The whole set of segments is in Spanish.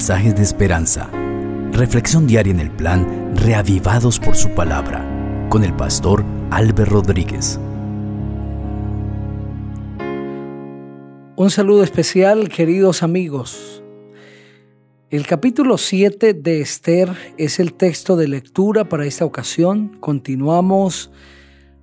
mensajes de esperanza. Reflexión diaria en el plan Reavivados por su palabra con el pastor Álvaro Rodríguez. Un saludo especial, queridos amigos. El capítulo 7 de Esther es el texto de lectura para esta ocasión. Continuamos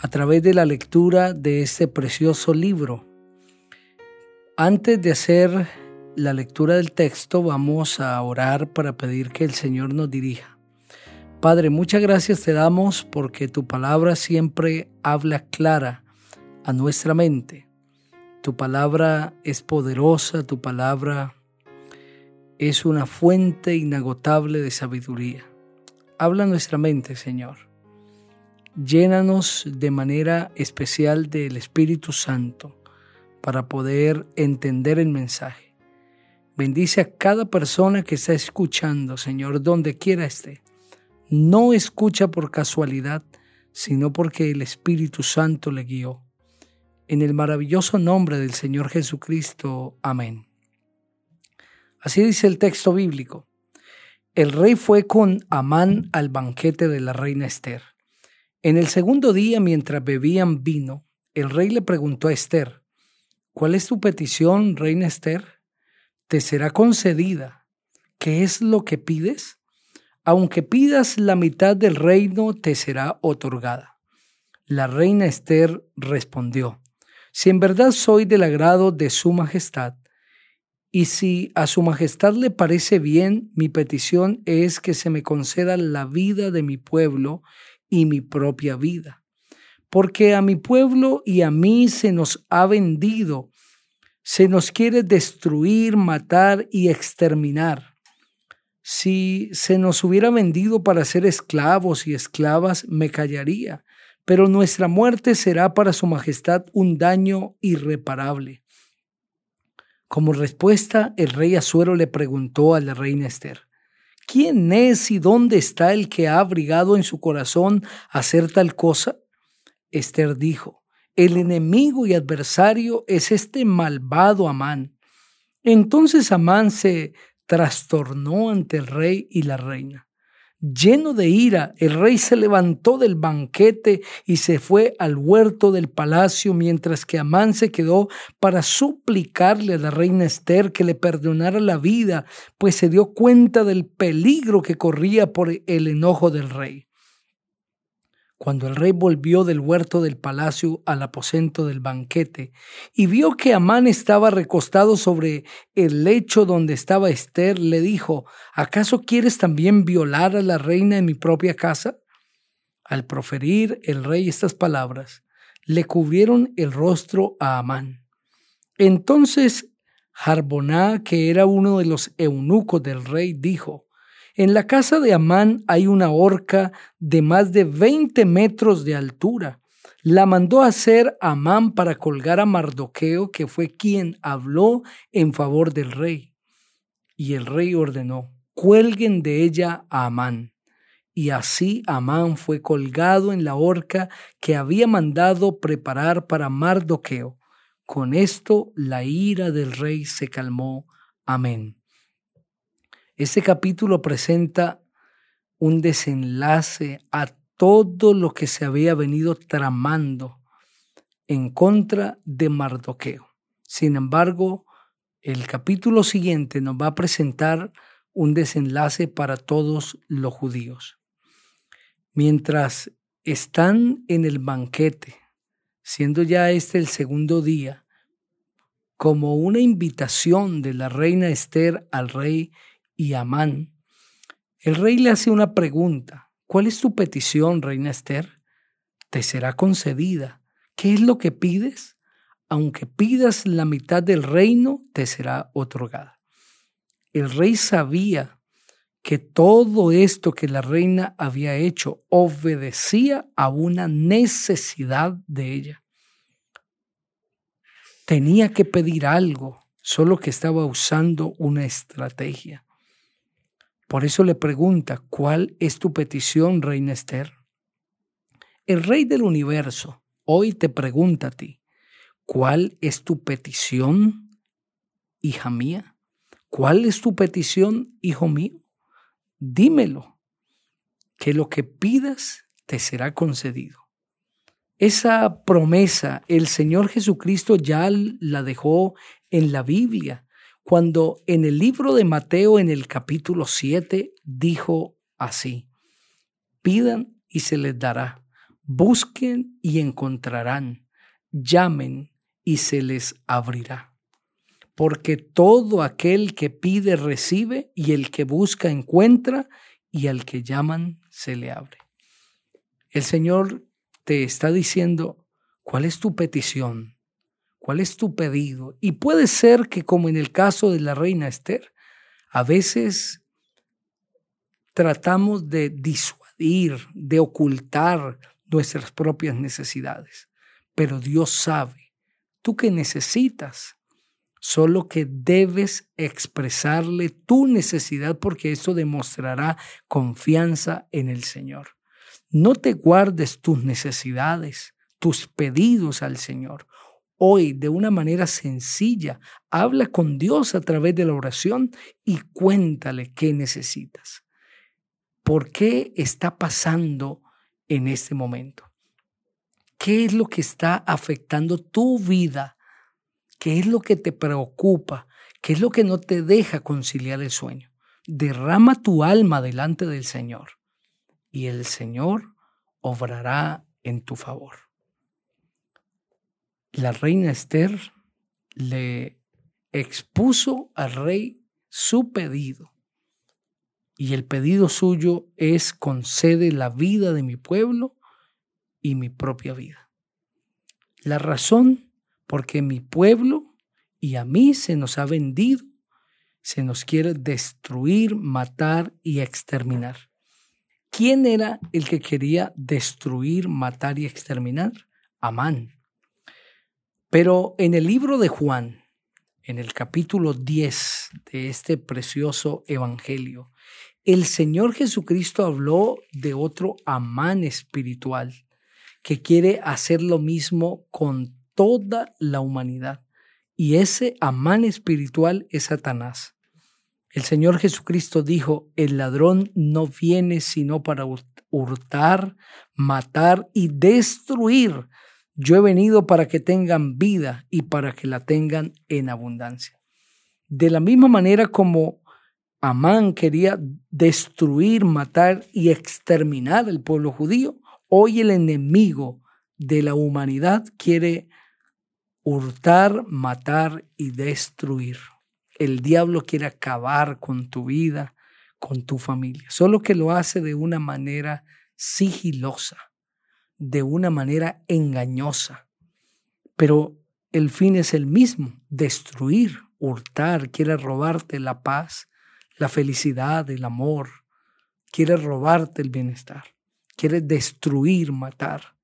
a través de la lectura de este precioso libro. Antes de hacer la lectura del texto vamos a orar para pedir que el Señor nos dirija. Padre, muchas gracias te damos porque tu palabra siempre habla clara a nuestra mente. Tu palabra es poderosa, tu palabra es una fuente inagotable de sabiduría. Habla nuestra mente, Señor. Llénanos de manera especial del Espíritu Santo para poder entender el mensaje. Bendice a cada persona que está escuchando, Señor, donde quiera esté. No escucha por casualidad, sino porque el Espíritu Santo le guió. En el maravilloso nombre del Señor Jesucristo. Amén. Así dice el texto bíblico. El rey fue con Amán al banquete de la reina Esther. En el segundo día, mientras bebían vino, el rey le preguntó a Esther, ¿Cuál es tu petición, reina Esther? Te será concedida. ¿Qué es lo que pides? Aunque pidas la mitad del reino, te será otorgada. La reina Esther respondió, si en verdad soy del agrado de su majestad, y si a su majestad le parece bien, mi petición es que se me conceda la vida de mi pueblo y mi propia vida. Porque a mi pueblo y a mí se nos ha vendido se nos quiere destruir, matar y exterminar. Si se nos hubiera vendido para ser esclavos y esclavas, me callaría, pero nuestra muerte será para Su Majestad un daño irreparable. Como respuesta, el rey Azuero le preguntó a la reina Esther, ¿quién es y dónde está el que ha abrigado en su corazón hacer tal cosa? Esther dijo, el enemigo y adversario es este malvado Amán. Entonces Amán se trastornó ante el rey y la reina. Lleno de ira, el rey se levantó del banquete y se fue al huerto del palacio, mientras que Amán se quedó para suplicarle a la reina Esther que le perdonara la vida, pues se dio cuenta del peligro que corría por el enojo del rey. Cuando el rey volvió del huerto del palacio al aposento del banquete y vio que Amán estaba recostado sobre el lecho donde estaba Esther, le dijo, ¿acaso quieres también violar a la reina en mi propia casa? Al proferir el rey estas palabras, le cubrieron el rostro a Amán. Entonces Jarboná, que era uno de los eunucos del rey, dijo, en la casa de Amán hay una horca de más de 20 metros de altura. La mandó hacer Amán para colgar a Mardoqueo, que fue quien habló en favor del rey. Y el rey ordenó, cuelguen de ella a Amán. Y así Amán fue colgado en la horca que había mandado preparar para Mardoqueo. Con esto la ira del rey se calmó. Amén. Este capítulo presenta un desenlace a todo lo que se había venido tramando en contra de Mardoqueo. Sin embargo, el capítulo siguiente nos va a presentar un desenlace para todos los judíos. Mientras están en el banquete, siendo ya este el segundo día, como una invitación de la reina Esther al rey y Amán, el rey le hace una pregunta. ¿Cuál es tu petición, reina Esther? Te será concedida. ¿Qué es lo que pides? Aunque pidas la mitad del reino, te será otorgada. El rey sabía que todo esto que la reina había hecho obedecía a una necesidad de ella. Tenía que pedir algo, solo que estaba usando una estrategia. Por eso le pregunta, ¿cuál es tu petición, reina Esther? El rey del universo hoy te pregunta a ti, ¿cuál es tu petición, hija mía? ¿Cuál es tu petición, hijo mío? Dímelo, que lo que pidas te será concedido. Esa promesa el Señor Jesucristo ya la dejó en la Biblia, cuando en el libro de Mateo en el capítulo 7 dijo así, pidan y se les dará, busquen y encontrarán, llamen y se les abrirá porque todo aquel que pide recibe y el que busca encuentra y al que llaman se le abre. El Señor te está diciendo, ¿cuál es tu petición? ¿Cuál es tu pedido? Y puede ser que como en el caso de la reina Esther, a veces tratamos de disuadir, de ocultar nuestras propias necesidades, pero Dios sabe, tú que necesitas, solo que debes expresarle tu necesidad porque eso demostrará confianza en el Señor. No te guardes tus necesidades, tus pedidos al Señor. Hoy, de una manera sencilla, habla con Dios a través de la oración y cuéntale qué necesitas. ¿Por qué está pasando en este momento? ¿Qué es lo que está afectando tu vida? ¿Qué es lo que te preocupa? ¿Qué es lo que no te deja conciliar el sueño? Derrama tu alma delante del Señor y el Señor obrará en tu favor. La reina Esther le expuso al rey su pedido y el pedido suyo es concede la vida de mi pueblo y mi propia vida. La razón porque mi pueblo y a mí se nos ha vendido, se nos quiere destruir, matar y exterminar. ¿Quién era el que quería destruir, matar y exterminar? Amán. Pero en el libro de Juan, en el capítulo 10 de este precioso evangelio, el Señor Jesucristo habló de otro Amán espiritual que quiere hacer lo mismo con toda la humanidad. Y ese amán espiritual es Satanás. El Señor Jesucristo dijo, el ladrón no viene sino para hurtar, matar y destruir. Yo he venido para que tengan vida y para que la tengan en abundancia. De la misma manera como Amán quería destruir, matar y exterminar el pueblo judío, hoy el enemigo de la humanidad quiere hurtar, matar y destruir. El diablo quiere acabar con tu vida, con tu familia, solo que lo hace de una manera sigilosa, de una manera engañosa. Pero el fin es el mismo, destruir, hurtar, quiere robarte la paz, la felicidad, el amor, quiere robarte el bienestar, quiere destruir, matar.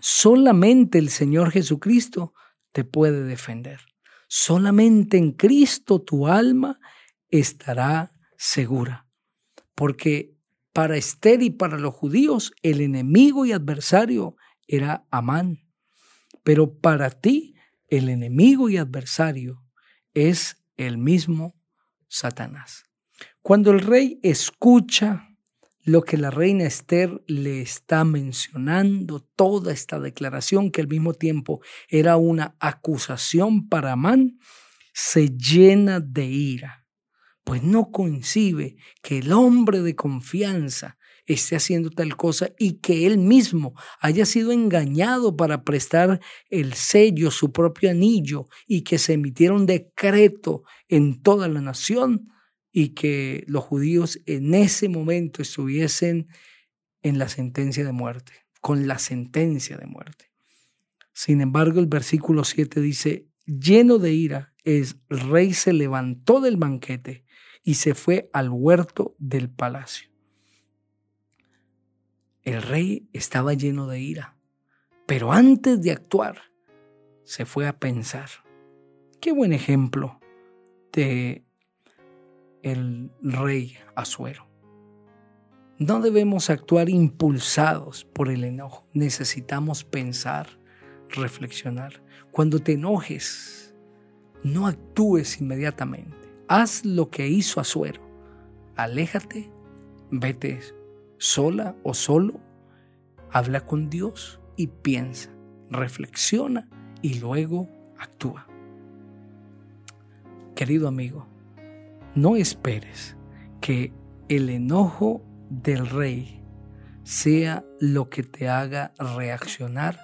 Solamente el Señor Jesucristo te puede defender. Solamente en Cristo tu alma estará segura. Porque para Esther y para los judíos el enemigo y adversario era Amán. Pero para ti el enemigo y adversario es el mismo Satanás. Cuando el rey escucha lo que la reina Esther le está mencionando, toda esta declaración que al mismo tiempo era una acusación para Amán, se llena de ira, pues no coincide que el hombre de confianza esté haciendo tal cosa y que él mismo haya sido engañado para prestar el sello, su propio anillo, y que se emitiera un decreto en toda la nación y que los judíos en ese momento estuviesen en la sentencia de muerte, con la sentencia de muerte. Sin embargo, el versículo 7 dice, lleno de ira, el rey se levantó del banquete y se fue al huerto del palacio. El rey estaba lleno de ira, pero antes de actuar, se fue a pensar. Qué buen ejemplo de el rey Azuero. No debemos actuar impulsados por el enojo. Necesitamos pensar, reflexionar. Cuando te enojes, no actúes inmediatamente. Haz lo que hizo Azuero. Aléjate, vete sola o solo, habla con Dios y piensa, reflexiona y luego actúa. Querido amigo, no esperes que el enojo del rey sea lo que te haga reaccionar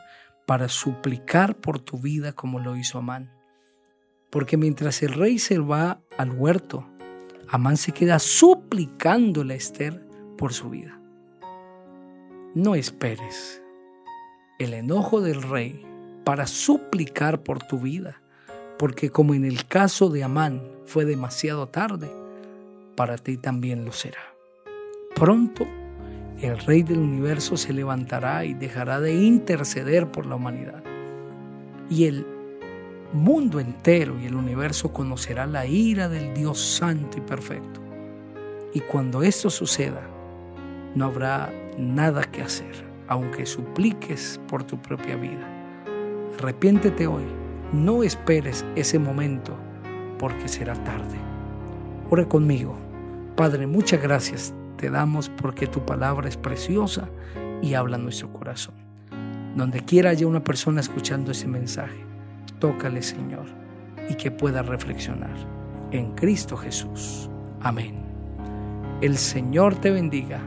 para suplicar por tu vida como lo hizo Amán. Porque mientras el rey se va al huerto, Amán se queda suplicándole a Esther por su vida. No esperes el enojo del rey para suplicar por tu vida, porque como en el caso de Amán fue demasiado tarde, para ti también lo será. Pronto el Rey del universo se levantará y dejará de interceder por la humanidad. Y el mundo entero y el universo conocerá la ira del Dios santo y perfecto. Y cuando esto suceda, no habrá nada que hacer, aunque supliques por tu propia vida. Arrepiéntete hoy, no esperes ese momento, porque será tarde. Ore conmigo. Padre, muchas gracias te damos porque tu palabra es preciosa y habla nuestro corazón. Donde quiera haya una persona escuchando ese mensaje, tócale Señor y que pueda reflexionar en Cristo Jesús. Amén. El Señor te bendiga